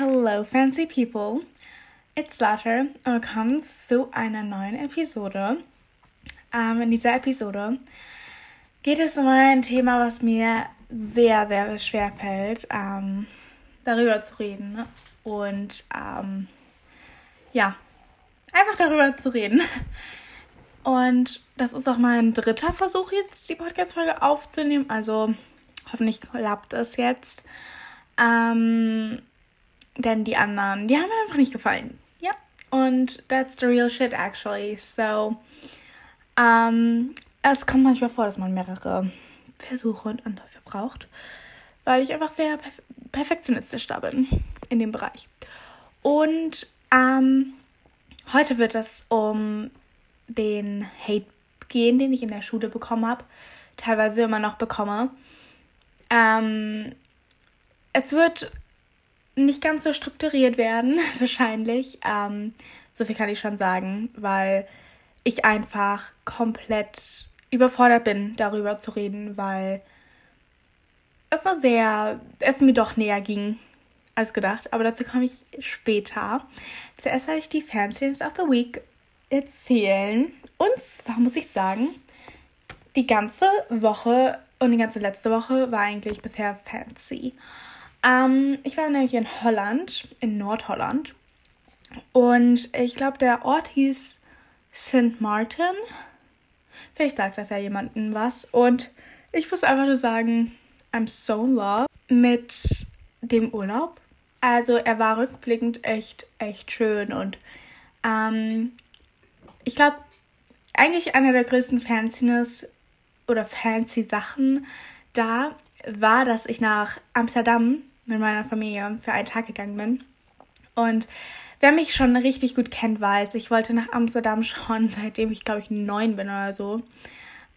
Hello, fancy people. It's Latter und willkommen zu einer neuen Episode. Ähm, in dieser Episode geht es um ein Thema, was mir sehr, sehr schwer fällt, ähm, darüber zu reden. Und ähm, ja, einfach darüber zu reden. Und das ist auch mein dritter Versuch, jetzt die Podcast-Folge aufzunehmen. Also hoffentlich klappt es jetzt. Ähm, denn die anderen, die haben mir einfach nicht gefallen. Ja. Und that's the real shit, actually. So, ähm, es kommt manchmal vor, dass man mehrere Versuche und Anläufe braucht. Weil ich einfach sehr perf perfektionistisch da bin in dem Bereich. Und ähm, heute wird es um den Hate gehen, den ich in der Schule bekommen habe. Teilweise immer noch bekomme. Ähm, es wird nicht ganz so strukturiert werden, wahrscheinlich. Ähm, so viel kann ich schon sagen, weil ich einfach komplett überfordert bin, darüber zu reden, weil es war sehr, es mir doch näher ging als gedacht. Aber dazu komme ich später. Zuerst werde ich die Fanciness of the Week erzählen. Und zwar muss ich sagen, die ganze Woche und die ganze letzte Woche war eigentlich bisher fancy. Ähm, ich war nämlich in Holland, in Nordholland. Und ich glaube, der Ort hieß St. Martin. Vielleicht sagt das ja jemandem was. Und ich muss einfach nur sagen, I'm so in love mit dem Urlaub. Also er war rückblickend echt, echt schön. Und ähm, ich glaube, eigentlich einer der größten Fanciness oder fancy Sachen da war, dass ich nach Amsterdam mit meiner Familie für einen Tag gegangen bin. Und wer mich schon richtig gut kennt, weiß, ich wollte nach Amsterdam schon, seitdem ich, glaube ich, neun bin oder so.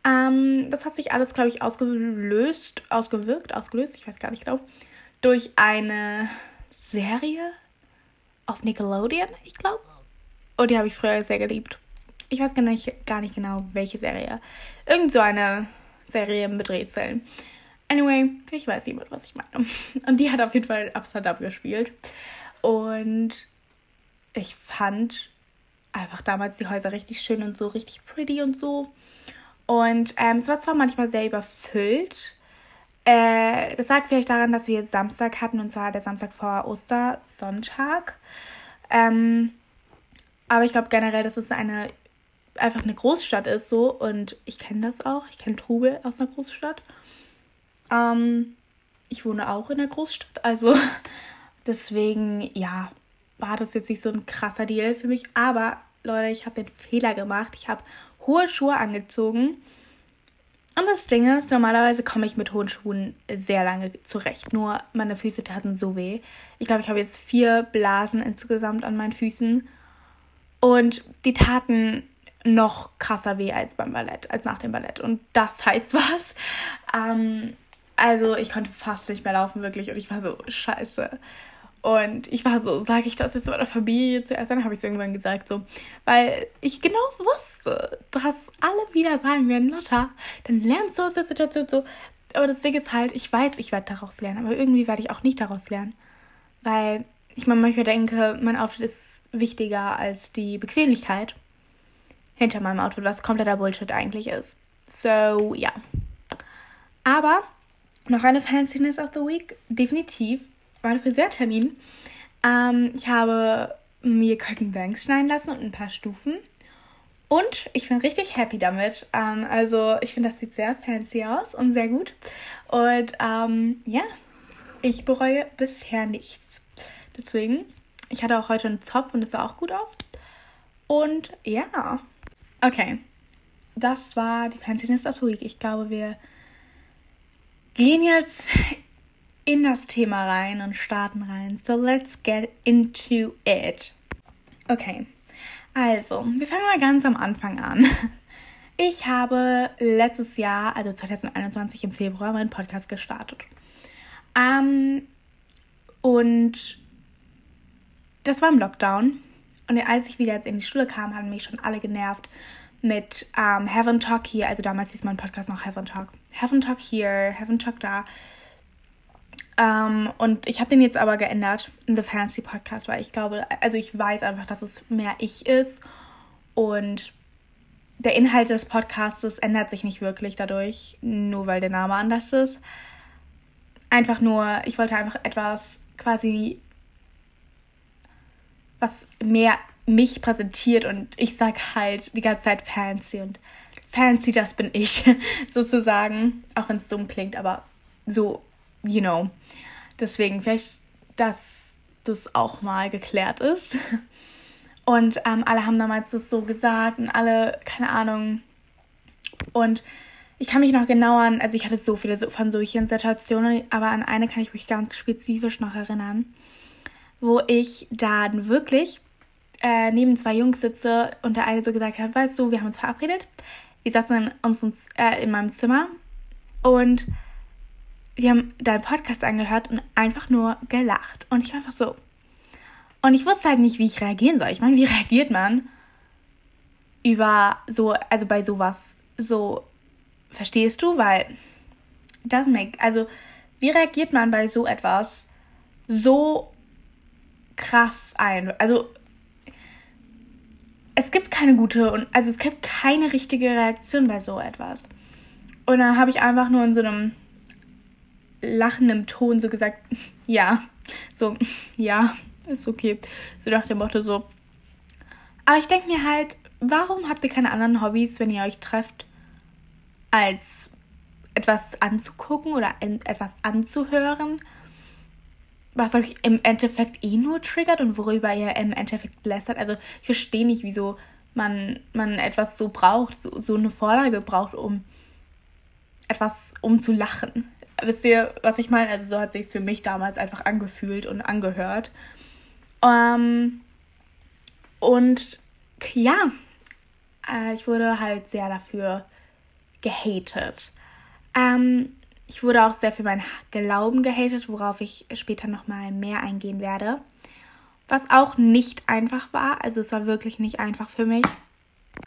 Ähm, das hat sich alles, glaube ich, ausgelöst, ausgewirkt, ausgelöst, ich weiß gar nicht genau, durch eine Serie auf Nickelodeon, ich glaube. Und die habe ich früher sehr geliebt. Ich weiß gar nicht, gar nicht genau, welche Serie. Irgend so eine Serie mit Rätseln. Anyway, ich weiß jemand, was ich meine. Und die hat auf jeden Fall Amsterdam gespielt. Und ich fand einfach damals die Häuser richtig schön und so, richtig pretty und so. Und ähm, es war zwar manchmal sehr überfüllt. Äh, das lag vielleicht daran, dass wir Samstag hatten, und zwar der Samstag vor Ostersonntag. Ähm, aber ich glaube generell, dass es eine einfach eine Großstadt ist so und ich kenne das auch. Ich kenne Trubel aus einer Großstadt. Ähm, ich wohne auch in der Großstadt, also deswegen, ja, war das jetzt nicht so ein krasser Deal für mich. Aber Leute, ich habe den Fehler gemacht. Ich habe hohe Schuhe angezogen. Und das Ding ist, normalerweise komme ich mit hohen Schuhen sehr lange zurecht. Nur meine Füße taten so weh. Ich glaube, ich habe jetzt vier Blasen insgesamt an meinen Füßen. Und die taten noch krasser weh als beim Ballett, als nach dem Ballett. Und das heißt was. Ähm, also ich konnte fast nicht mehr laufen, wirklich. Und ich war so, scheiße. Und ich war so, sage ich das jetzt meiner Familie zuerst? Dann habe ich es irgendwann gesagt, so. Weil ich genau wusste, dass alle wieder sagen werden, Lotta, dann lernst du aus der Situation so. Aber das Ding ist halt, ich weiß, ich werde daraus lernen. Aber irgendwie werde ich auch nicht daraus lernen. Weil ich mir manchmal denke, mein Outfit ist wichtiger als die Bequemlichkeit hinter meinem Outfit, was kompletter Bullshit eigentlich ist. So, ja. Aber noch eine Fanciness of the Week, definitiv, mein Friseurtermin. Ähm, ich habe mir Curtain Banks schneiden lassen und ein paar Stufen. Und ich bin richtig happy damit. Ähm, also ich finde, das sieht sehr fancy aus und sehr gut. Und ähm, ja, ich bereue bisher nichts. Deswegen, ich hatte auch heute einen Zopf und es sah auch gut aus. Und ja, okay. Das war die Fanciness of the Week. Ich glaube, wir gehen jetzt in das Thema rein und starten rein. So let's get into it. Okay, also, wir fangen mal ganz am Anfang an. Ich habe letztes Jahr, also 2021 im Februar, meinen Podcast gestartet. Ähm, und das war im Lockdown. Und als ich wieder in die Schule kam, haben mich schon alle genervt mit ähm, Heaven Talk hier. Also damals hieß mein Podcast noch Heaven Talk. Heaven Talk hier, Heaven Talk da. Ähm, und ich habe den jetzt aber geändert in The Fancy Podcast, weil ich glaube, also ich weiß einfach, dass es mehr ich ist. Und der Inhalt des Podcasts ändert sich nicht wirklich dadurch, nur weil der Name anders ist. Einfach nur, ich wollte einfach etwas quasi, was mehr mich präsentiert und ich sag halt die ganze Zeit fancy und fancy, das bin ich, sozusagen. Auch wenn es dumm klingt, aber so, you know. Deswegen vielleicht, dass das auch mal geklärt ist. Und ähm, alle haben damals das so gesagt und alle, keine Ahnung. Und ich kann mich noch genau an, also ich hatte so viele von solchen Situationen, aber an eine kann ich mich ganz spezifisch noch erinnern, wo ich dann wirklich äh, neben zwei Jungs sitze und der eine so gesagt hat, weißt du, wir haben uns verabredet. Wir saßen in, uns, äh, in meinem Zimmer und wir haben deinen Podcast angehört und einfach nur gelacht. Und ich war einfach so. Und ich wusste halt nicht, wie ich reagieren soll. Ich meine, wie reagiert man über so, also bei sowas so, verstehst du? Weil das make, also wie reagiert man bei so etwas so krass ein? Also es gibt keine gute und also es gibt keine richtige Reaktion bei so etwas. Und dann habe ich einfach nur in so einem lachendem Ton so gesagt, ja, so, ja, ist okay. So nach dem Motto so. Aber ich denke mir halt, warum habt ihr keine anderen Hobbys, wenn ihr euch trefft, als etwas anzugucken oder etwas anzuhören, was euch im Endeffekt eh nur triggert und worüber ihr im Endeffekt lästert. Also ich verstehe nicht, wieso man, man etwas so braucht, so, so eine Vorlage braucht, um etwas, um zu lachen. Wisst ihr, was ich meine? Also so hat sich für mich damals einfach angefühlt und angehört. Ähm, und ja, äh, ich wurde halt sehr dafür gehatet. Ähm, ich wurde auch sehr für meinen Glauben gehatet, worauf ich später nochmal mehr eingehen werde. Was auch nicht einfach war. Also es war wirklich nicht einfach für mich.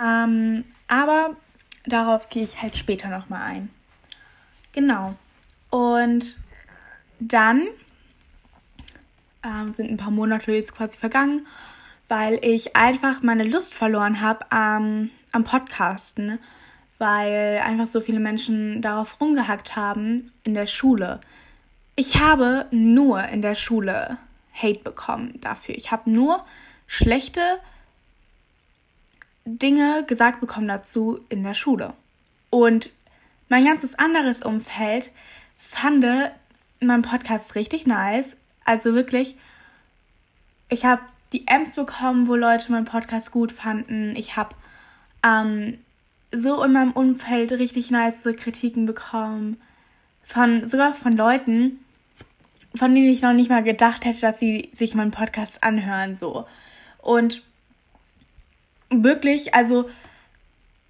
Ähm, aber darauf gehe ich halt später nochmal ein. Genau. Und dann ähm, sind ein paar Monate jetzt quasi vergangen, weil ich einfach meine Lust verloren habe ähm, am Podcasten, weil einfach so viele Menschen darauf rumgehackt haben in der Schule. Ich habe nur in der Schule Hate bekommen dafür. Ich habe nur schlechte Dinge gesagt bekommen dazu in der Schule. Und mein ganzes anderes Umfeld fand meinen Podcast richtig nice. Also wirklich, ich habe die M's bekommen, wo Leute meinen Podcast gut fanden. Ich habe ähm, so in meinem Umfeld richtig nice Kritiken bekommen. Von, sogar von Leuten, von denen ich noch nicht mal gedacht hätte, dass sie sich meinen Podcast anhören, so. Und wirklich, also,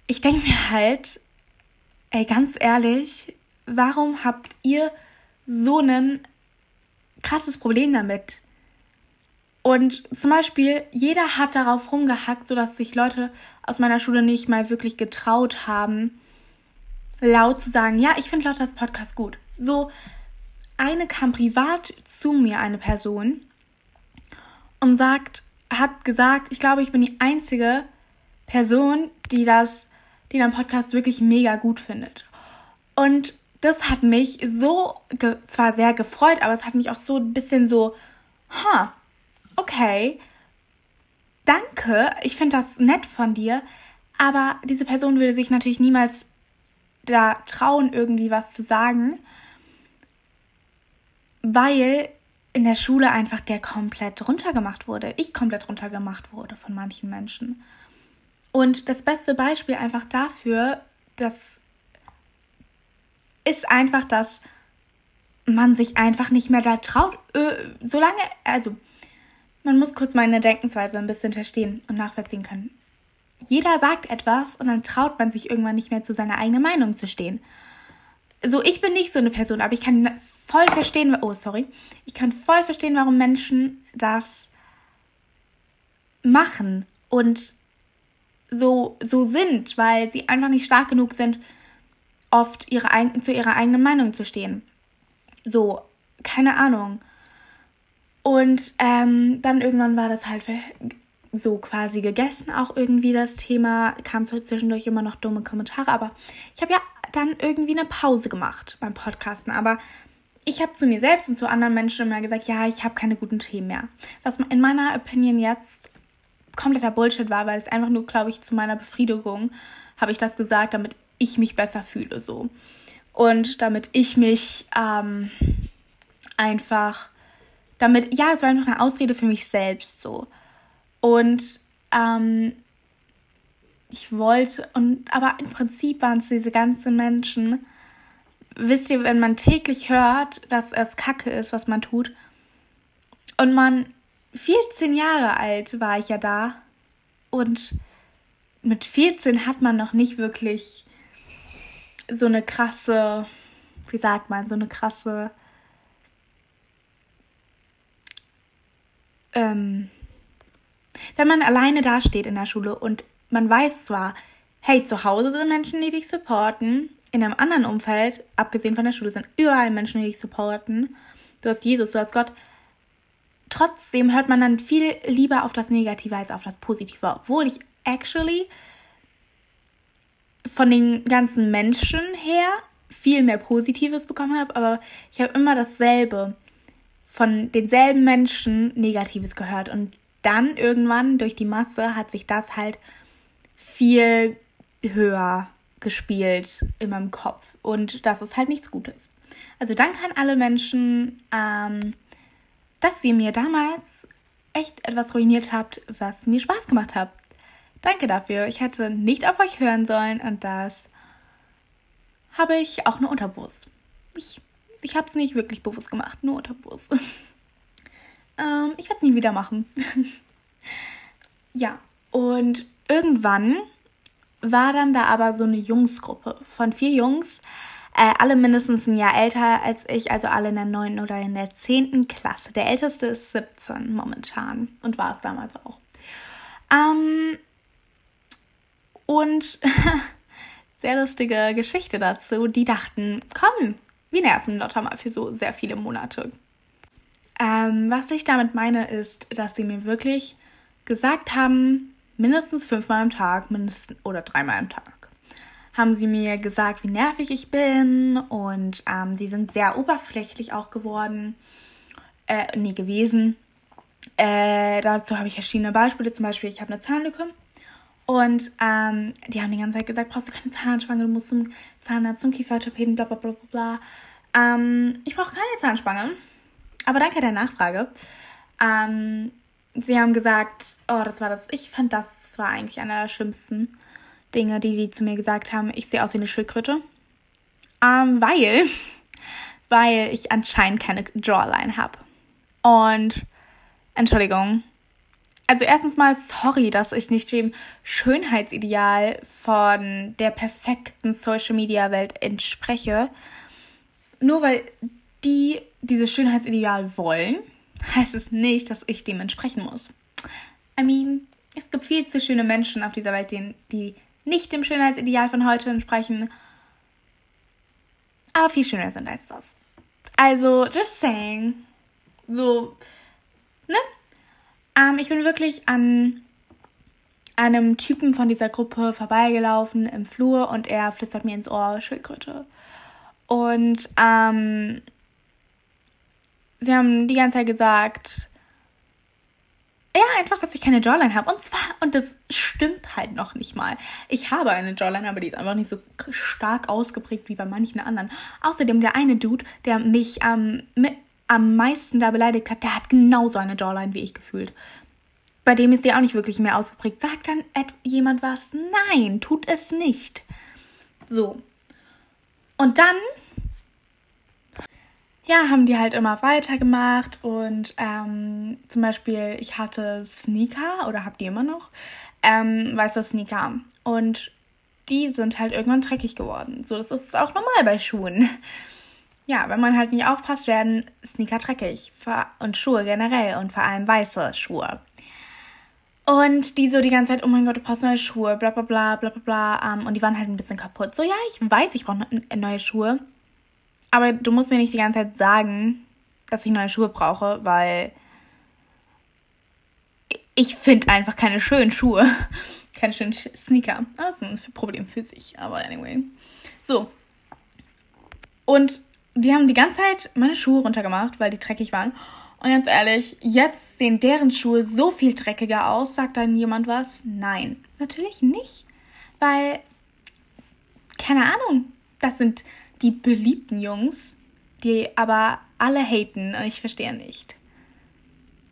ich denke mir halt, ey, ganz ehrlich, warum habt ihr so ein krasses Problem damit? Und zum Beispiel, jeder hat darauf rumgehackt, sodass sich Leute aus meiner Schule nicht mal wirklich getraut haben, laut zu sagen, ja, ich finde Lotters Podcast gut. So, eine kam privat zu mir, eine Person, und sagt, hat gesagt, ich glaube, ich bin die einzige Person, die das die deinen Podcast wirklich mega gut findet. Und das hat mich so zwar sehr gefreut, aber es hat mich auch so ein bisschen so, ha, okay, danke, ich finde das nett von dir, aber diese Person würde sich natürlich niemals da trauen, irgendwie was zu sagen, weil in der Schule einfach der komplett runtergemacht wurde. Ich komplett runtergemacht wurde von manchen Menschen. Und das beste Beispiel einfach dafür, das ist einfach, dass man sich einfach nicht mehr da traut. Äh, solange, also, man muss kurz meine Denkensweise ein bisschen verstehen und nachvollziehen können. Jeder sagt etwas und dann traut man sich irgendwann nicht mehr zu seiner eigenen Meinung zu stehen. So, ich bin nicht so eine Person, aber ich kann voll verstehen, oh, sorry, ich kann voll verstehen, warum Menschen das machen und so, so sind, weil sie einfach nicht stark genug sind, oft ihre, zu ihrer eigenen Meinung zu stehen. So, keine Ahnung. Und ähm, dann irgendwann war das halt so quasi gegessen, auch irgendwie das Thema. Kam zwischendurch immer noch dumme Kommentare, aber ich habe ja dann irgendwie eine Pause gemacht beim Podcasten. Aber ich habe zu mir selbst und zu anderen Menschen immer gesagt, ja, ich habe keine guten Themen mehr. Was in meiner Opinion jetzt kompletter Bullshit war, weil es einfach nur, glaube ich, zu meiner Befriedigung habe ich das gesagt, damit ich mich besser fühle so. Und damit ich mich ähm, einfach damit, ja, es war einfach eine Ausrede für mich selbst so. Und ähm, ich wollte, und aber im Prinzip waren es diese ganzen Menschen. Wisst ihr, wenn man täglich hört, dass es Kacke ist, was man tut, und man 14 Jahre alt war ich ja da, und mit 14 hat man noch nicht wirklich so eine krasse, wie sagt man, so eine krasse ähm, wenn man alleine dasteht in der Schule und man weiß zwar, hey, zu Hause sind Menschen, die dich supporten, in einem anderen Umfeld, abgesehen von der Schule, sind überall Menschen, die dich supporten. Du hast Jesus, du hast Gott. Trotzdem hört man dann viel lieber auf das Negative als auf das Positive, obwohl ich actually von den ganzen Menschen her viel mehr Positives bekommen habe, aber ich habe immer dasselbe von denselben Menschen Negatives gehört. Und dann irgendwann durch die Masse hat sich das halt viel höher gespielt in meinem Kopf. Und das ist halt nichts Gutes. Also danke an alle Menschen, ähm, dass ihr mir damals echt etwas ruiniert habt, was mir Spaß gemacht hat. Danke dafür. Ich hätte nicht auf euch hören sollen und das habe ich auch nur unterbewusst. Ich ich habe es nicht wirklich bewusst gemacht, nur unterbewusst. ähm, ich werde es nie wieder machen. ja, und irgendwann war dann da aber so eine Jungsgruppe von vier Jungs, äh, alle mindestens ein Jahr älter als ich, also alle in der neunten oder in der zehnten Klasse. Der älteste ist 17 momentan und war es damals auch. Ähm, und sehr lustige Geschichte dazu. Die dachten, komm, nerven Lotta mal für so sehr viele Monate. Ähm, was ich damit meine, ist, dass sie mir wirklich gesagt haben, mindestens fünfmal am Tag, mindestens oder dreimal am Tag, haben sie mir gesagt, wie nervig ich bin und ähm, sie sind sehr oberflächlich auch geworden, äh, nie gewesen. Äh, dazu habe ich verschiedene Beispiele. Zum Beispiel, ich habe eine Zahnlücke und ähm, die haben die ganze Zeit gesagt, brauchst du keine Zahnspange, du musst zum Zahnarzt, zum Kieferorthopäden, bla bla bla bla bla. Ähm, ich brauche keine Zahnspange. Aber danke der Nachfrage. Ähm, sie haben gesagt, oh, das war das. Ich fand, das war eigentlich einer der schlimmsten Dinge, die die zu mir gesagt haben. Ich sehe aus wie eine Schildkröte. Ähm, weil, weil ich anscheinend keine Jawline habe. Und, Entschuldigung, also erstens mal sorry, dass ich nicht dem Schönheitsideal von der perfekten Social Media Welt entspreche. Nur weil die dieses Schönheitsideal wollen, heißt es nicht, dass ich dem entsprechen muss. I mean, es gibt viel zu schöne Menschen auf dieser Welt, die, nicht dem Schönheitsideal von heute entsprechen, aber viel schöner sind als das. Also, just saying. So, ne? Ähm, ich bin wirklich an einem Typen von dieser Gruppe vorbeigelaufen im Flur und er flüstert mir ins Ohr Schildkröte. Und ähm, sie haben die ganze Zeit gesagt, ja, einfach, dass ich keine Jawline habe. Und zwar, und das stimmt halt noch nicht mal. Ich habe eine Jawline, aber die ist einfach nicht so stark ausgeprägt wie bei manchen anderen. Außerdem, der eine Dude, der mich ähm, am meisten da beleidigt hat, der hat genauso eine Jawline wie ich gefühlt. Bei dem ist die auch nicht wirklich mehr ausgeprägt. Sagt dann jemand was? Nein, tut es nicht. So. Und dann, ja, haben die halt immer weitergemacht und ähm, zum Beispiel, ich hatte Sneaker oder hab die immer noch, ähm, weiße Sneaker. Und die sind halt irgendwann dreckig geworden. So, das ist auch normal bei Schuhen ja, wenn man halt nicht aufpasst, werden Sneaker dreckig. Und Schuhe generell und vor allem weiße Schuhe. Und die so die ganze Zeit, oh mein Gott, du brauchst neue Schuhe, bla bla bla bla bla bla. Um, und die waren halt ein bisschen kaputt. So, ja, ich weiß, ich brauche neue Schuhe. Aber du musst mir nicht die ganze Zeit sagen, dass ich neue Schuhe brauche, weil ich finde einfach keine schönen Schuhe. keine schönen Sneaker. Das ist ein Problem für sich, aber anyway. So. Und die haben die ganze Zeit meine Schuhe runtergemacht, weil die dreckig waren. Und ganz ehrlich, jetzt sehen deren Schuhe so viel dreckiger aus. Sagt dann jemand was? Nein, natürlich nicht. Weil, keine Ahnung, das sind die beliebten Jungs, die aber alle haten und ich verstehe nicht,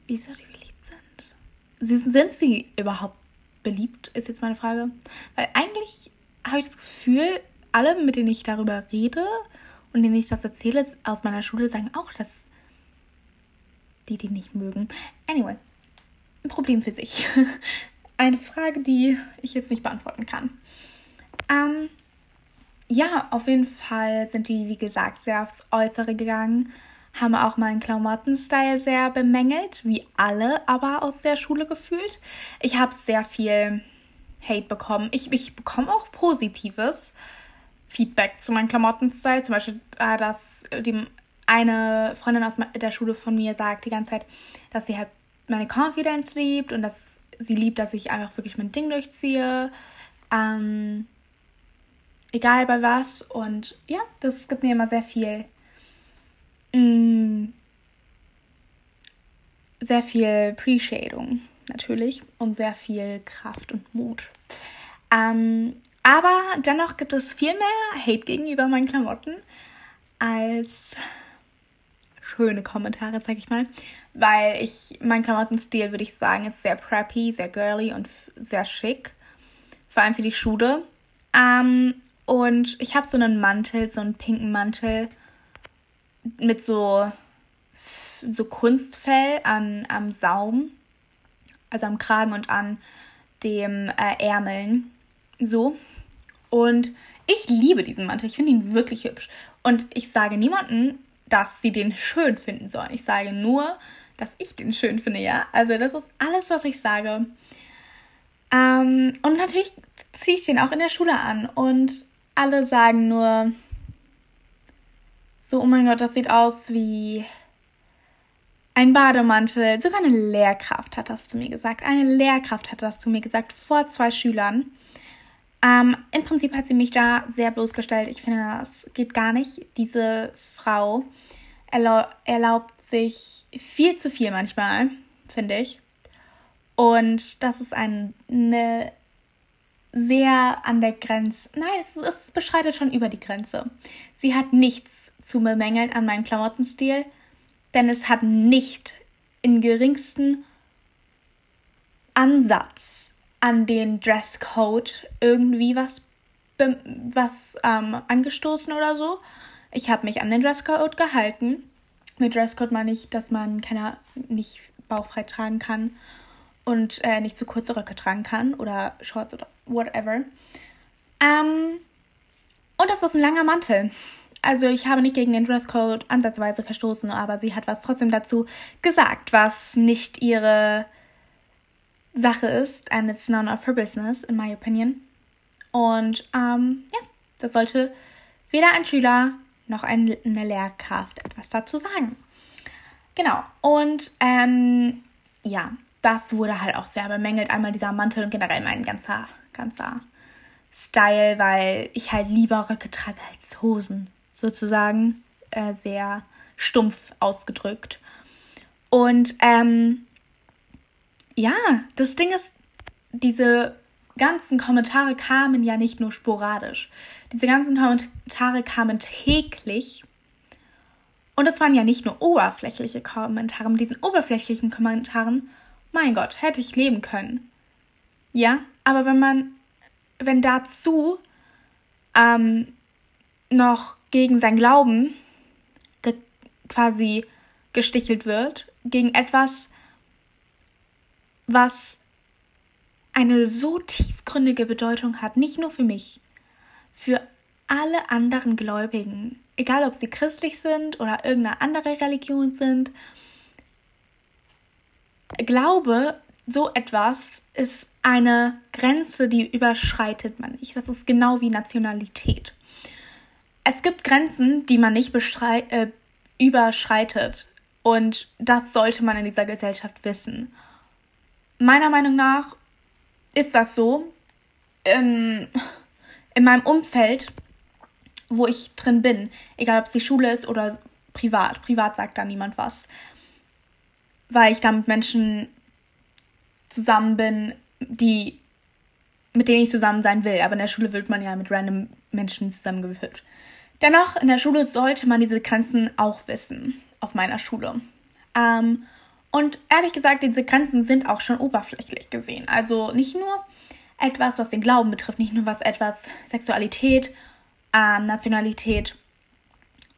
wieso die beliebt sind. Sind sie überhaupt beliebt, ist jetzt meine Frage. Weil eigentlich habe ich das Gefühl, alle, mit denen ich darüber rede und denen ich das erzähle, aus meiner Schule sagen auch, dass die die nicht mögen. Anyway, ein Problem für sich. Eine Frage, die ich jetzt nicht beantworten kann. Ähm, ja, auf jeden Fall sind die, wie gesagt, sehr aufs Äußere gegangen, haben auch meinen Klamottenstyle sehr bemängelt, wie alle aber aus der Schule gefühlt. Ich habe sehr viel Hate bekommen. Ich, ich bekomme auch positives Feedback zu meinem Klamottenstyle. Zum Beispiel, äh, dass die eine Freundin aus der Schule von mir sagt die ganze Zeit, dass sie halt meine Confidence liebt und dass sie liebt, dass ich einfach wirklich mein Ding durchziehe. Ähm, egal bei was. Und ja, das gibt mir immer sehr viel. Mm, sehr viel Appreciating natürlich und sehr viel Kraft und Mut. Ähm, aber dennoch gibt es viel mehr Hate gegenüber meinen Klamotten als schöne Kommentare, sag ich mal. Weil ich, mein Klamottenstil, würde ich sagen, ist sehr preppy, sehr girly und sehr schick. Vor allem für die Schule. Ähm, und ich habe so einen Mantel, so einen pinken Mantel mit so, so Kunstfell an, am Saum, also am Kragen und an dem äh, Ärmeln. So. Und ich liebe diesen Mantel. Ich finde ihn wirklich hübsch. Und ich sage niemandem, dass sie den schön finden sollen. Ich sage nur, dass ich den schön finde, ja. Also das ist alles, was ich sage. Ähm, und natürlich ziehe ich den auch in der Schule an. Und alle sagen nur so, oh mein Gott, das sieht aus wie ein Bademantel. Sogar eine Lehrkraft hat das zu mir gesagt. Eine Lehrkraft hat das zu mir gesagt vor zwei Schülern. Ähm, Im Prinzip hat sie mich da sehr bloßgestellt. Ich finde, das geht gar nicht. Diese Frau erlaub, erlaubt sich viel zu viel manchmal, finde ich. Und das ist ein, eine sehr an der Grenze. Nein, es, es beschreitet schon über die Grenze. Sie hat nichts zu bemängeln an meinem Klamottenstil, denn es hat nicht in geringsten Ansatz an den Dresscode irgendwie was, was ähm, angestoßen oder so. Ich habe mich an den Dresscode gehalten. Mit Dresscode meine ich, dass man keine, nicht bauchfrei tragen kann und äh, nicht zu kurze Röcke tragen kann oder Shorts oder whatever. Ähm, und das ist ein langer Mantel. Also ich habe nicht gegen den Dresscode ansatzweise verstoßen, aber sie hat was trotzdem dazu gesagt, was nicht ihre Sache ist, and it's none of her business, in my opinion. Und ähm, ja, da sollte weder ein Schüler noch eine Lehrkraft etwas dazu sagen. Genau. Und ähm, ja, das wurde halt auch sehr bemängelt. Einmal dieser Mantel und generell mein ganzer, ganzer Style, weil ich halt lieber Röcke trage als Hosen, sozusagen. Äh, sehr stumpf ausgedrückt. Und ähm, ja, das Ding ist, diese ganzen Kommentare kamen ja nicht nur sporadisch. Diese ganzen Kommentare kamen täglich. Und es waren ja nicht nur oberflächliche Kommentare. Mit diesen oberflächlichen Kommentaren, mein Gott, hätte ich leben können. Ja, aber wenn man, wenn dazu ähm, noch gegen sein Glauben ge quasi gestichelt wird, gegen etwas, was eine so tiefgründige Bedeutung hat, nicht nur für mich, für alle anderen Gläubigen, egal ob sie christlich sind oder irgendeine andere Religion sind. Glaube, so etwas ist eine Grenze, die überschreitet man nicht. Das ist genau wie Nationalität. Es gibt Grenzen, die man nicht äh, überschreitet. Und das sollte man in dieser Gesellschaft wissen. Meiner Meinung nach ist das so. In, in meinem Umfeld, wo ich drin bin, egal ob es die Schule ist oder privat. Privat sagt da niemand was. Weil ich da mit Menschen zusammen bin, die mit denen ich zusammen sein will. Aber in der Schule wird man ja mit random Menschen zusammengewürfelt. Dennoch, in der Schule sollte man diese Grenzen auch wissen. Auf meiner Schule. Ähm, und ehrlich gesagt, diese Grenzen sind auch schon oberflächlich gesehen. Also nicht nur etwas, was den Glauben betrifft, nicht nur was etwas Sexualität, ähm, Nationalität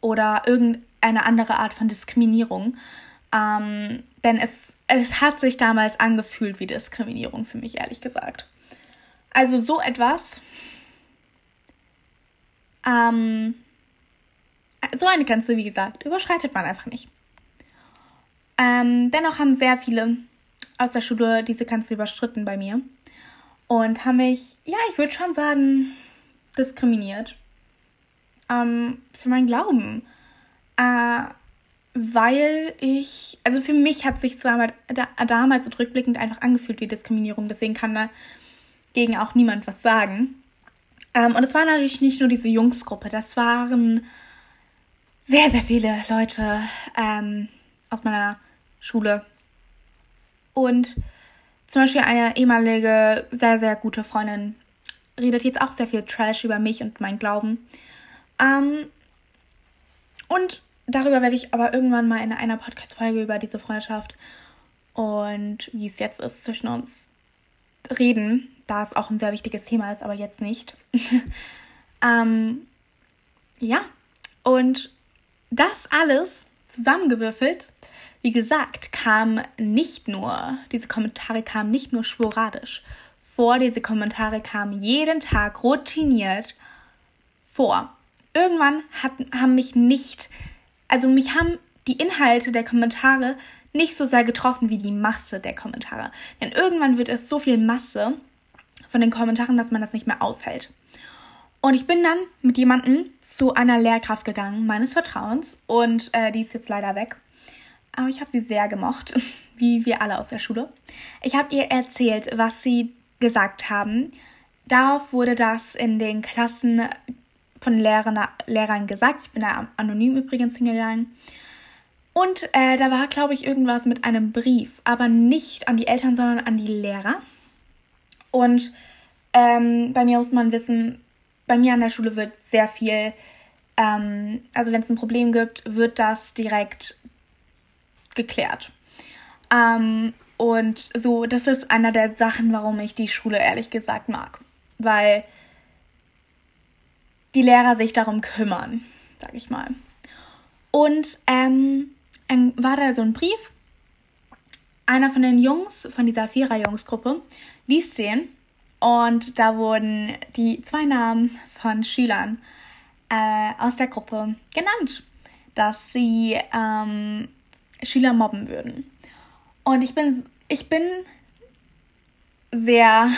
oder irgendeine andere Art von Diskriminierung. Ähm, denn es, es hat sich damals angefühlt wie Diskriminierung für mich, ehrlich gesagt. Also so etwas. Ähm, so eine Grenze, wie gesagt, überschreitet man einfach nicht. Ähm, dennoch haben sehr viele aus der Schule diese Grenze überschritten bei mir und haben mich, ja, ich würde schon sagen, diskriminiert. Ähm, für meinen Glauben. Äh, weil ich, also für mich hat sich damals, damals und rückblickend einfach angefühlt wie Diskriminierung. Deswegen kann da gegen auch niemand was sagen. Ähm, und es war natürlich nicht nur diese Jungsgruppe, das waren sehr, sehr viele Leute ähm, auf meiner Schule. Und zum Beispiel eine ehemalige, sehr, sehr gute Freundin redet jetzt auch sehr viel Trash über mich und meinen Glauben. Ähm, und darüber werde ich aber irgendwann mal in einer Podcast-Folge über diese Freundschaft und wie es jetzt ist zwischen uns reden da es auch ein sehr wichtiges Thema ist, aber jetzt nicht. ähm, ja, und das alles zusammengewürfelt, wie gesagt, kam nicht nur, diese Kommentare kamen nicht nur sporadisch vor, diese Kommentare kamen jeden Tag routiniert vor. Irgendwann hat, haben mich nicht, also mich haben die Inhalte der Kommentare nicht so sehr getroffen wie die Masse der Kommentare. Denn irgendwann wird es so viel Masse, von den Kommentaren, dass man das nicht mehr aushält. Und ich bin dann mit jemandem zu einer Lehrkraft gegangen, meines Vertrauens. Und äh, die ist jetzt leider weg. Aber ich habe sie sehr gemocht, wie wir alle aus der Schule. Ich habe ihr erzählt, was sie gesagt haben. Darauf wurde das in den Klassen von Lehrern, Lehrern gesagt. Ich bin da anonym übrigens hingegangen. Und äh, da war, glaube ich, irgendwas mit einem Brief, aber nicht an die Eltern, sondern an die Lehrer. Und ähm, bei mir muss man wissen, bei mir an der Schule wird sehr viel, ähm, also wenn es ein Problem gibt, wird das direkt geklärt. Ähm, und so, das ist einer der Sachen, warum ich die Schule ehrlich gesagt mag. Weil die Lehrer sich darum kümmern, sag ich mal. Und ähm, war da so ein Brief. Einer von den Jungs, von dieser Vierer-Jungsgruppe, liest den und da wurden die zwei Namen von Schülern äh, aus der Gruppe genannt, dass sie ähm, Schüler mobben würden. Und ich bin, ich bin sehr,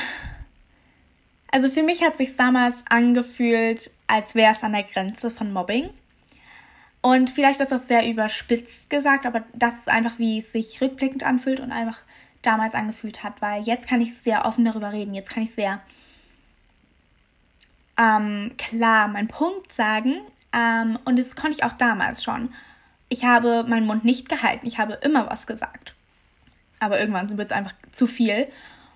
also für mich hat sich damals angefühlt, als wäre es an der Grenze von Mobbing. Und vielleicht ist das sehr überspitzt gesagt, aber das ist einfach, wie es sich rückblickend anfühlt und einfach damals angefühlt hat, weil jetzt kann ich sehr offen darüber reden, jetzt kann ich sehr ähm, klar meinen Punkt sagen ähm, und das konnte ich auch damals schon. Ich habe meinen Mund nicht gehalten, ich habe immer was gesagt. Aber irgendwann wird es einfach zu viel.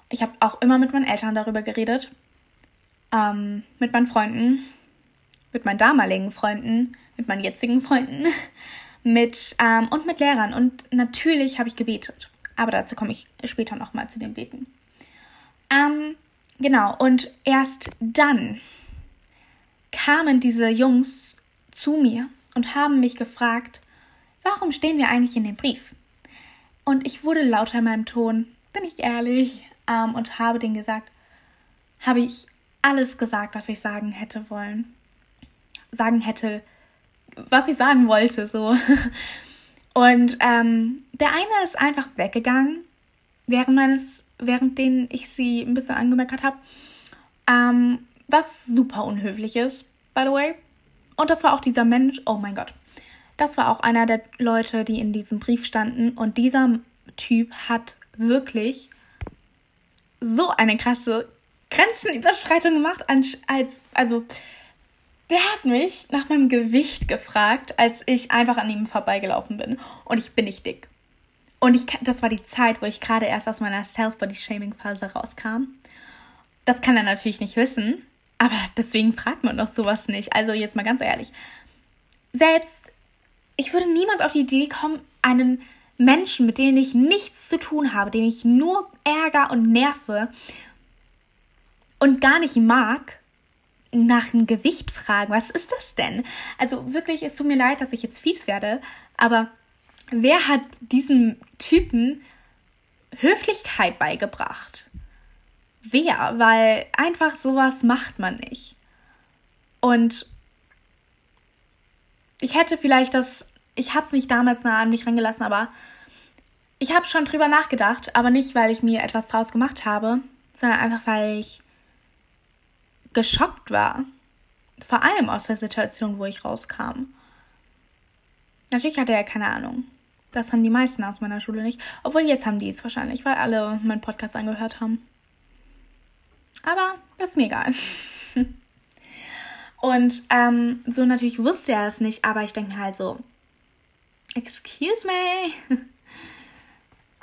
Ich habe auch immer mit meinen Eltern darüber geredet, ähm, mit meinen Freunden, mit meinen damaligen Freunden, mit meinen jetzigen Freunden, mit ähm, und mit Lehrern. Und natürlich habe ich gebetet. Aber dazu komme ich später nochmal zu dem Beten. Ähm, genau, und erst dann kamen diese Jungs zu mir und haben mich gefragt, warum stehen wir eigentlich in dem Brief? Und ich wurde lauter in meinem Ton, bin ich ehrlich, ähm, und habe denen gesagt, habe ich alles gesagt, was ich sagen hätte wollen. Sagen hätte, was ich sagen wollte, so. Und ähm, der eine ist einfach weggegangen, während meines, während ich sie ein bisschen angemeckert habe. Ähm, was super unhöflich ist, by the way. Und das war auch dieser Mensch, oh mein Gott. Das war auch einer der Leute, die in diesem Brief standen. Und dieser Typ hat wirklich so eine krasse Grenzenüberschreitung gemacht, als, also, der hat mich nach meinem Gewicht gefragt, als ich einfach an ihm vorbeigelaufen bin. Und ich bin nicht dick. Und ich, das war die Zeit, wo ich gerade erst aus meiner Self-Body-Shaming-Phase rauskam. Das kann er natürlich nicht wissen, aber deswegen fragt man doch sowas nicht. Also jetzt mal ganz ehrlich. Selbst, ich würde niemals auf die Idee kommen, einen Menschen, mit denen ich nichts zu tun habe, den ich nur ärger und nerve und gar nicht mag, nach dem Gewicht fragen. Was ist das denn? Also wirklich, es tut mir leid, dass ich jetzt fies werde, aber wer hat diesem Typen Höflichkeit beigebracht? Wer? Weil einfach sowas macht man nicht. Und ich hätte vielleicht das, ich habe es nicht damals nah an mich rangelassen, aber ich habe schon drüber nachgedacht, aber nicht, weil ich mir etwas draus gemacht habe, sondern einfach, weil ich geschockt war. Vor allem aus der Situation, wo ich rauskam. Natürlich hatte er keine Ahnung. Das haben die meisten aus meiner Schule nicht. Obwohl jetzt haben die es wahrscheinlich, weil alle meinen Podcast angehört haben. Aber das ist mir egal. Und ähm, so natürlich wusste er es nicht, aber ich denke halt so, excuse me,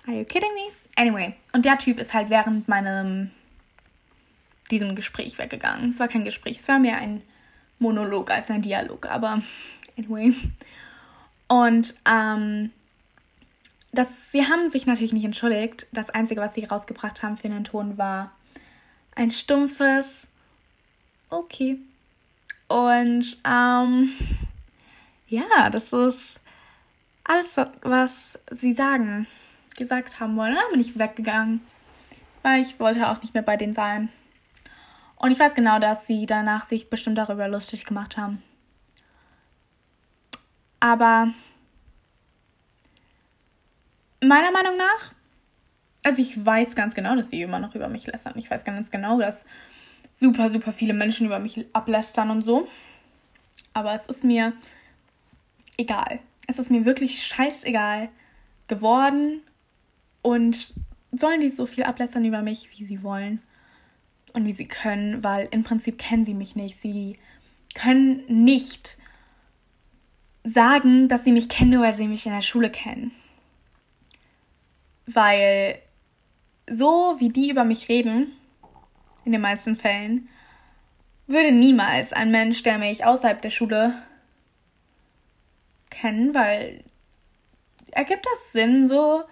are you kidding me? Anyway, und der Typ ist halt während meinem diesem Gespräch weggegangen. Es war kein Gespräch, es war mehr ein Monolog als ein Dialog, aber anyway. Und ähm, das, sie haben sich natürlich nicht entschuldigt. Das Einzige, was sie rausgebracht haben für den Ton, war ein stumpfes Okay. Und ähm, ja, das ist alles, was sie sagen, gesagt haben wollen. Dann bin ich weggegangen, weil ich wollte auch nicht mehr bei denen sein. Und ich weiß genau, dass sie danach sich bestimmt darüber lustig gemacht haben. Aber meiner Meinung nach, also ich weiß ganz genau, dass sie immer noch über mich lästern. Ich weiß ganz genau, dass super, super viele Menschen über mich ablästern und so. Aber es ist mir egal. Es ist mir wirklich scheißegal geworden. Und sollen die so viel ablästern über mich, wie sie wollen und wie sie können, weil im Prinzip kennen sie mich nicht. Sie können nicht sagen, dass sie mich kennen, nur weil sie mich in der Schule kennen. Weil so wie die über mich reden, in den meisten Fällen, würde niemals ein Mensch, der mich außerhalb der Schule kennen, weil ergibt das Sinn so,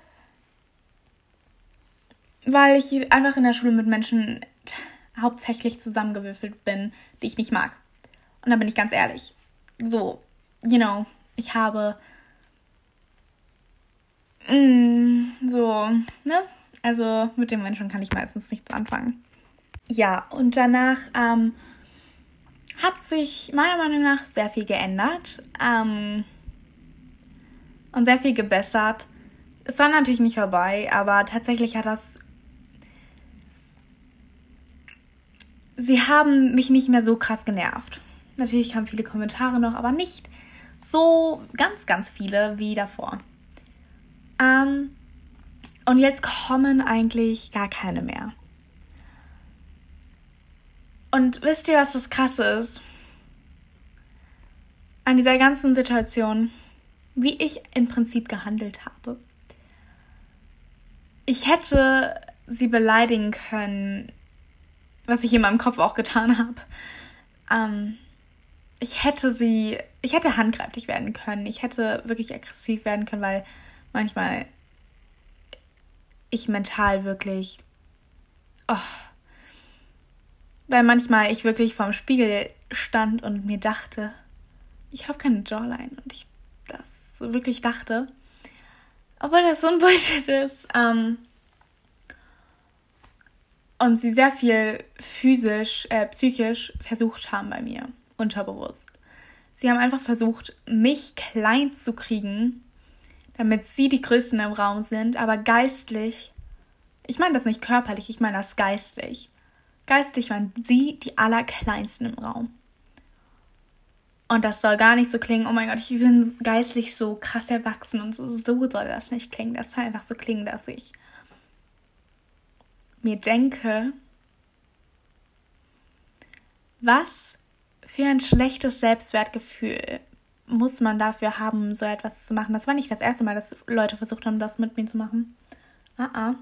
weil ich einfach in der Schule mit Menschen hauptsächlich zusammengewürfelt bin, die ich nicht mag. Und da bin ich ganz ehrlich. So, you know, ich habe mm, so, ne? Also mit den Menschen kann ich meistens nichts anfangen. Ja, und danach ähm, hat sich meiner Meinung nach sehr viel geändert ähm, und sehr viel gebessert. Es war natürlich nicht vorbei, aber tatsächlich hat das sie haben mich nicht mehr so krass genervt. Natürlich kamen viele Kommentare noch, aber nicht so ganz, ganz viele wie davor. Ähm, und jetzt kommen eigentlich gar keine mehr. Und wisst ihr, was das Krasse ist? An dieser ganzen Situation, wie ich im Prinzip gehandelt habe. Ich hätte sie beleidigen können, was ich in meinem Kopf auch getan habe. Ähm, ich hätte sie, ich hätte handgreiflich werden können. Ich hätte wirklich aggressiv werden können, weil manchmal ich mental wirklich, oh, weil manchmal ich wirklich vorm Spiegel stand und mir dachte, ich habe keine Jawline und ich das so wirklich dachte, obwohl das so ein Bullshit ist. Ähm, und sie sehr viel physisch, äh, psychisch versucht haben bei mir, unterbewusst. Sie haben einfach versucht, mich klein zu kriegen, damit sie die Größten im Raum sind, aber geistlich, ich meine das nicht körperlich, ich meine das geistlich. Geistlich waren sie die Allerkleinsten im Raum. Und das soll gar nicht so klingen, oh mein Gott, ich bin geistlich so krass erwachsen und so, so soll das nicht klingen. Das soll einfach so klingen, dass ich mir denke, was für ein schlechtes Selbstwertgefühl muss man dafür haben, so etwas zu machen. Das war nicht das erste Mal, dass Leute versucht haben, das mit mir zu machen. Ah, ah.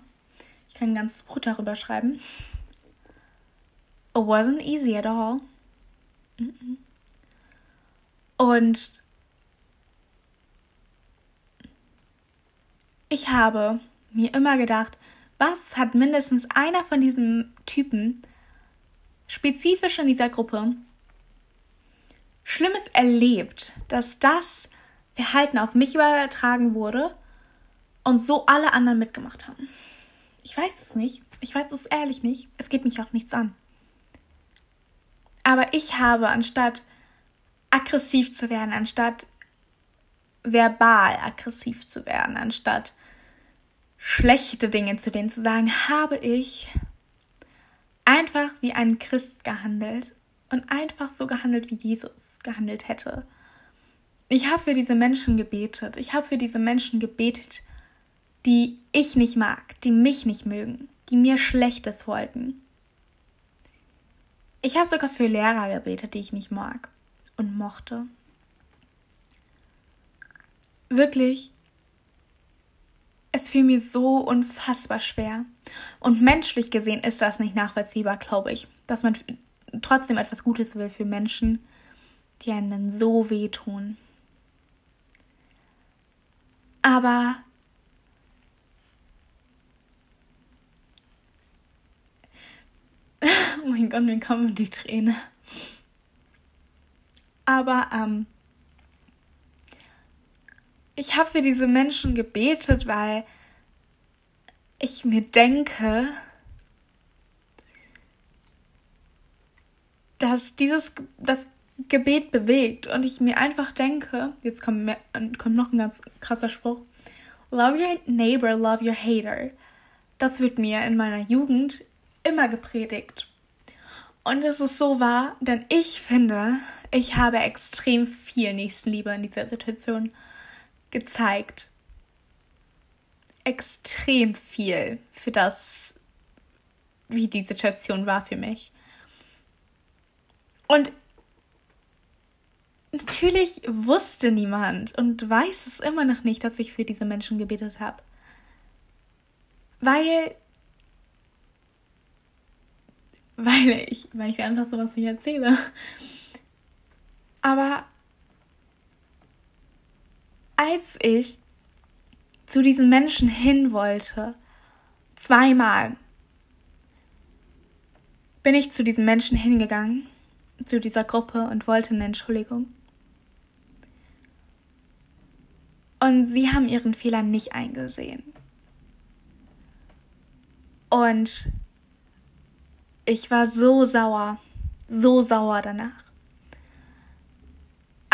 Ich kann ein ganzes Buch darüber schreiben. It wasn't easy at all. Und ich habe mir immer gedacht, was hat mindestens einer von diesen Typen spezifisch in dieser Gruppe Schlimmes erlebt, dass das Verhalten auf mich übertragen wurde und so alle anderen mitgemacht haben. Ich weiß es nicht. Ich weiß es ehrlich nicht. Es geht mich auch nichts an. Aber ich habe, anstatt aggressiv zu werden, anstatt verbal aggressiv zu werden, anstatt schlechte Dinge zu denen zu sagen, habe ich einfach wie ein Christ gehandelt und einfach so gehandelt, wie Jesus gehandelt hätte. Ich habe für diese Menschen gebetet. Ich habe für diese Menschen gebetet, die ich nicht mag, die mich nicht mögen, die mir Schlechtes wollten. Ich habe sogar für Lehrer gebetet, die ich nicht mag und mochte. Wirklich, es fiel mir so unfassbar schwer. Und menschlich gesehen ist das nicht nachvollziehbar, glaube ich, dass man trotzdem etwas Gutes will für Menschen, die einen so wehtun. Aber oh mein Gott, mir kommen die Tränen. Aber ähm, ich habe für diese Menschen gebetet, weil ich mir denke, dass dieses das Gebet bewegt und ich mir einfach denke, jetzt kommt, mehr, kommt noch ein ganz krasser Spruch, Love your neighbor, love your hater. Das wird mir in meiner Jugend immer gepredigt. Und es ist so wahr, denn ich finde, ich habe extrem viel Nächstenliebe in dieser Situation gezeigt. Extrem viel für das, wie die Situation war für mich. Und natürlich wusste niemand und weiß es immer noch nicht, dass ich für diese Menschen gebetet habe. Weil weil ich, weil ich einfach sowas nicht erzähle. Aber als ich zu diesen Menschen hin wollte, zweimal, bin ich zu diesen Menschen hingegangen, zu dieser Gruppe und wollte eine Entschuldigung. Und sie haben ihren Fehler nicht eingesehen. Und ich war so sauer, so sauer danach.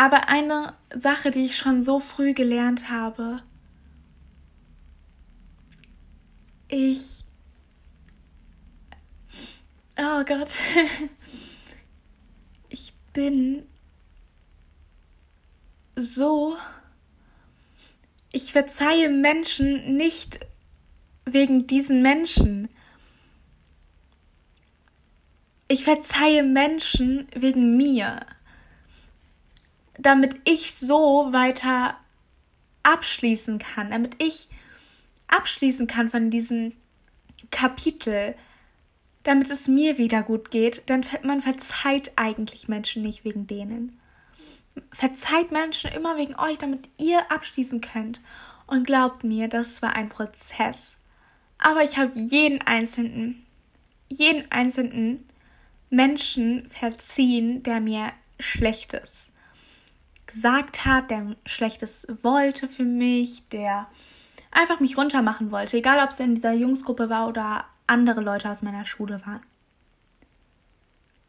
Aber eine Sache, die ich schon so früh gelernt habe, ich... Oh Gott. Ich bin so... Ich verzeihe Menschen nicht wegen diesen Menschen. Ich verzeihe Menschen wegen mir, damit ich so weiter abschließen kann, damit ich abschließen kann von diesem Kapitel, damit es mir wieder gut geht, denn man verzeiht eigentlich Menschen nicht wegen denen. Verzeiht Menschen immer wegen euch, damit ihr abschließen könnt. Und glaubt mir, das war ein Prozess. Aber ich habe jeden einzelnen, jeden einzelnen Menschen verziehen, der mir Schlechtes gesagt hat, der Schlechtes wollte für mich, der einfach mich runtermachen wollte, egal ob es in dieser Jungsgruppe war oder andere Leute aus meiner Schule waren.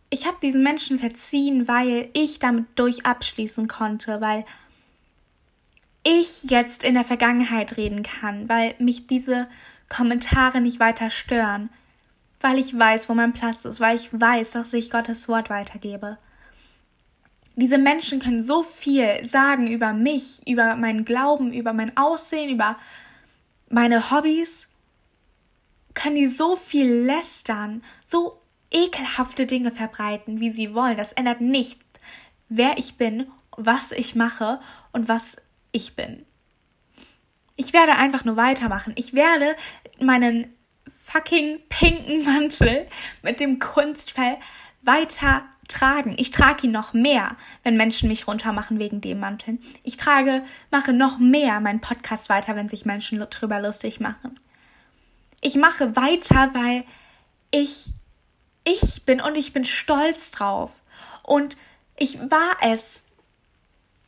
Ich habe diesen Menschen verziehen, weil ich damit durch abschließen konnte, weil ich jetzt in der Vergangenheit reden kann, weil mich diese Kommentare nicht weiter stören, weil ich weiß, wo mein Platz ist, weil ich weiß, dass ich Gottes Wort weitergebe. Diese Menschen können so viel sagen über mich, über meinen Glauben, über mein Aussehen, über meine Hobbys. Können die so viel lästern, so ekelhafte Dinge verbreiten, wie sie wollen. Das ändert nicht, wer ich bin, was ich mache und was ich bin. Ich werde einfach nur weitermachen. Ich werde meinen fucking pinken Mantel mit dem Kunstfell weiter tragen. Ich trage ihn noch mehr, wenn Menschen mich runtermachen wegen dem Manteln. Ich trage, mache noch mehr meinen Podcast weiter, wenn sich Menschen drüber lustig machen. Ich mache weiter, weil ich ich bin und ich bin stolz drauf. Und ich war es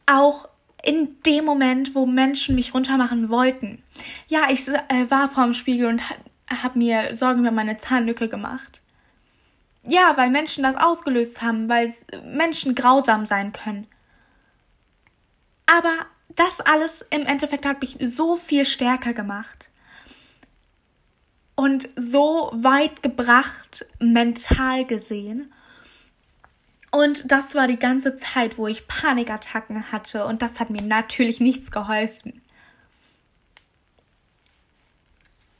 auch in dem Moment, wo Menschen mich runtermachen wollten. Ja, ich äh, war vorm Spiegel und habe mir Sorgen über meine Zahnlücke gemacht. Ja, weil Menschen das ausgelöst haben, weil Menschen grausam sein können. Aber das alles im Endeffekt hat mich so viel stärker gemacht. Und so weit gebracht, mental gesehen. Und das war die ganze Zeit, wo ich Panikattacken hatte. Und das hat mir natürlich nichts geholfen.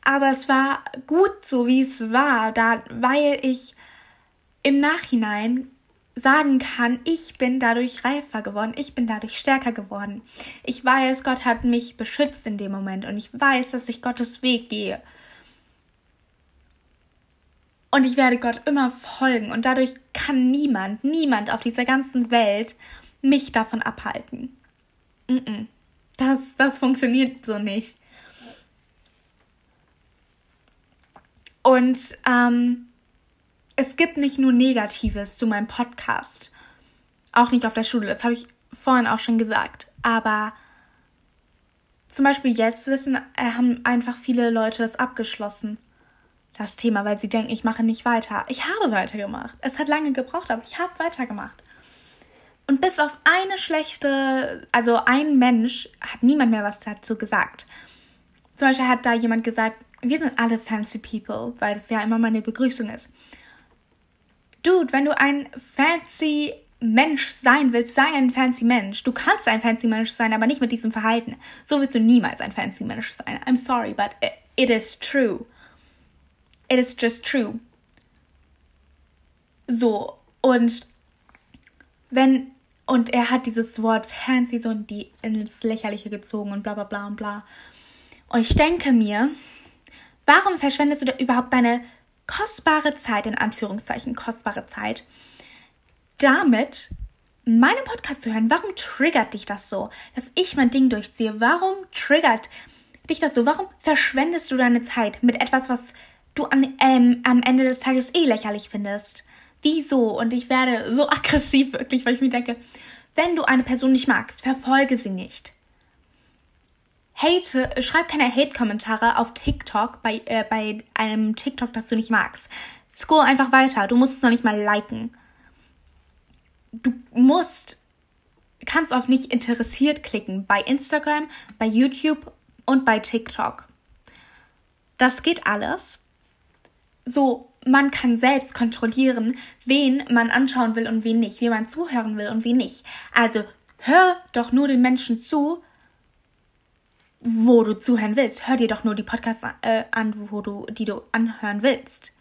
Aber es war gut so, wie es war, da, weil ich im Nachhinein sagen kann, ich bin dadurch reifer geworden, ich bin dadurch stärker geworden. Ich weiß, Gott hat mich beschützt in dem Moment und ich weiß, dass ich Gottes Weg gehe. Und ich werde Gott immer folgen und dadurch kann niemand, niemand auf dieser ganzen Welt mich davon abhalten. Das, das funktioniert so nicht. Und ähm, es gibt nicht nur Negatives zu meinem Podcast. Auch nicht auf der Schule, das habe ich vorhin auch schon gesagt. Aber zum Beispiel jetzt wissen, äh, haben einfach viele Leute das abgeschlossen, das Thema, weil sie denken, ich mache nicht weiter. Ich habe weitergemacht. Es hat lange gebraucht, aber ich habe weitergemacht. Und bis auf eine schlechte, also ein Mensch, hat niemand mehr was dazu gesagt. Zum Beispiel hat da jemand gesagt, wir sind alle fancy people, weil das ja immer meine Begrüßung ist. Dude, wenn du ein fancy Mensch sein willst, sei ein fancy Mensch. Du kannst ein fancy Mensch sein, aber nicht mit diesem Verhalten. So wirst du niemals ein fancy Mensch sein. I'm sorry, but it is true. It is just true. So, und wenn, und er hat dieses Wort fancy so in die, ins Lächerliche gezogen und bla bla bla und bla. Und ich denke mir, warum verschwendest du überhaupt deine kostbare Zeit, in Anführungszeichen kostbare Zeit, damit meinen Podcast zu hören. Warum triggert dich das so, dass ich mein Ding durchziehe? Warum triggert dich das so? Warum verschwendest du deine Zeit mit etwas, was du an, ähm, am Ende des Tages eh lächerlich findest? Wieso? Und ich werde so aggressiv wirklich, weil ich mir denke, wenn du eine Person nicht magst, verfolge sie nicht hate, schreib keine Hate-Kommentare auf TikTok bei, äh, bei einem TikTok, das du nicht magst. Scroll einfach weiter. Du musst es noch nicht mal liken. Du musst, kannst auf nicht interessiert klicken bei Instagram, bei YouTube und bei TikTok. Das geht alles. So, man kann selbst kontrollieren, wen man anschauen will und wen nicht, wie man zuhören will und wen nicht. Also hör doch nur den Menschen zu, wo du zuhören willst. Hör dir doch nur die Podcasts äh, an, wo du, die du anhören willst.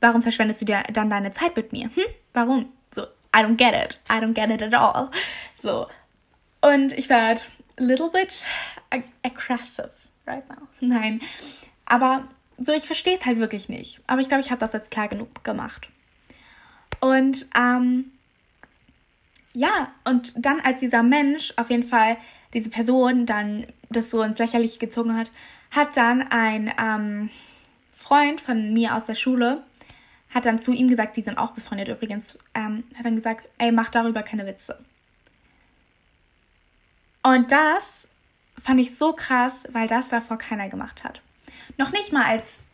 Warum verschwendest du dir dann deine Zeit mit mir? Hm? Warum? So, I don't get it. I don't get it at all. So. Und ich werde a little bit ag aggressive right now. Nein. Aber so, ich verstehe es halt wirklich nicht. Aber ich glaube, ich habe das jetzt klar genug gemacht. Und ähm, ja, und dann als dieser Mensch, auf jeden Fall diese Person dann das so ins Lächerliche gezogen hat, hat dann ein ähm, Freund von mir aus der Schule, hat dann zu ihm gesagt, die sind auch befreundet übrigens, ähm, hat dann gesagt, ey, mach darüber keine Witze. Und das fand ich so krass, weil das davor keiner gemacht hat. Noch nicht mal als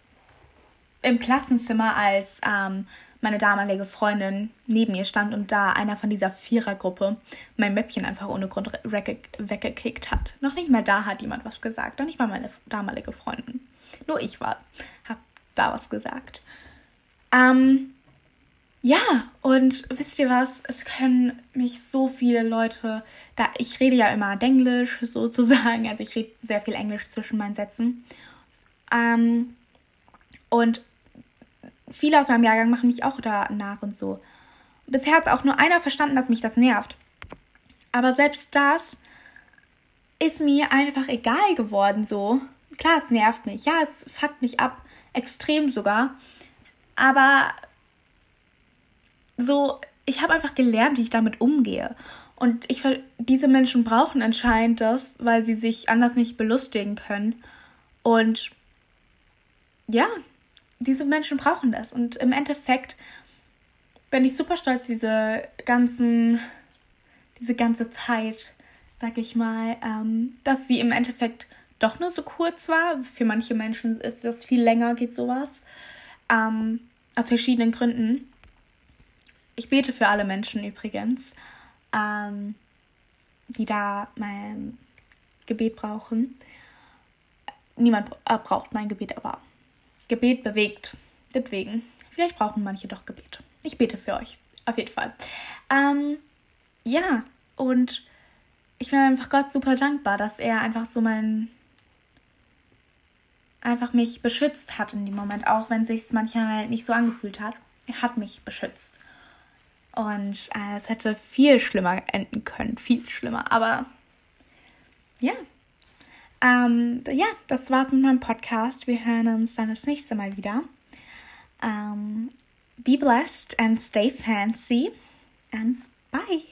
im Klassenzimmer, als ähm, meine damalige Freundin neben mir stand und da einer von dieser Vierergruppe mein Mäppchen einfach ohne Grund weggekickt hat. Noch nicht mal da hat jemand was gesagt. Noch nicht mal meine damalige Freundin. Nur ich war, hab da was gesagt. Ähm, ja, und wisst ihr was? Es können mich so viele Leute, da ich rede ja immer Englisch sozusagen, also ich rede sehr viel Englisch zwischen meinen Sätzen. Ähm, und viele aus meinem Jahrgang machen mich auch da nach und so. Bisher hat auch nur einer verstanden, dass mich das nervt. Aber selbst das ist mir einfach egal geworden so. Klar, es nervt mich. Ja, es fuckt mich ab. Extrem sogar. Aber so, ich habe einfach gelernt, wie ich damit umgehe. Und ich diese Menschen brauchen anscheinend das, weil sie sich anders nicht belustigen können. Und ja, diese Menschen brauchen das. Und im Endeffekt bin ich super stolz, diese ganzen, diese ganze Zeit, sag ich mal, ähm, dass sie im Endeffekt doch nur so kurz war. Für manche Menschen ist das viel länger, geht sowas. Ähm, aus verschiedenen Gründen. Ich bete für alle Menschen übrigens, ähm, die da mein Gebet brauchen. Niemand äh, braucht mein Gebet, aber Gebet bewegt. Deswegen, vielleicht brauchen manche doch Gebet. Ich bete für euch, auf jeden Fall. Ähm, ja, und ich bin einfach Gott super dankbar, dass er einfach so mein einfach mich beschützt hat in dem Moment, auch wenn sich manchmal nicht so angefühlt hat. Er hat mich beschützt. Und äh, es hätte viel schlimmer enden können, viel schlimmer. Aber ja. Ähm, ja, das war's mit meinem Podcast. Wir hören uns dann das nächste Mal wieder. Um, be blessed and stay fancy. And bye.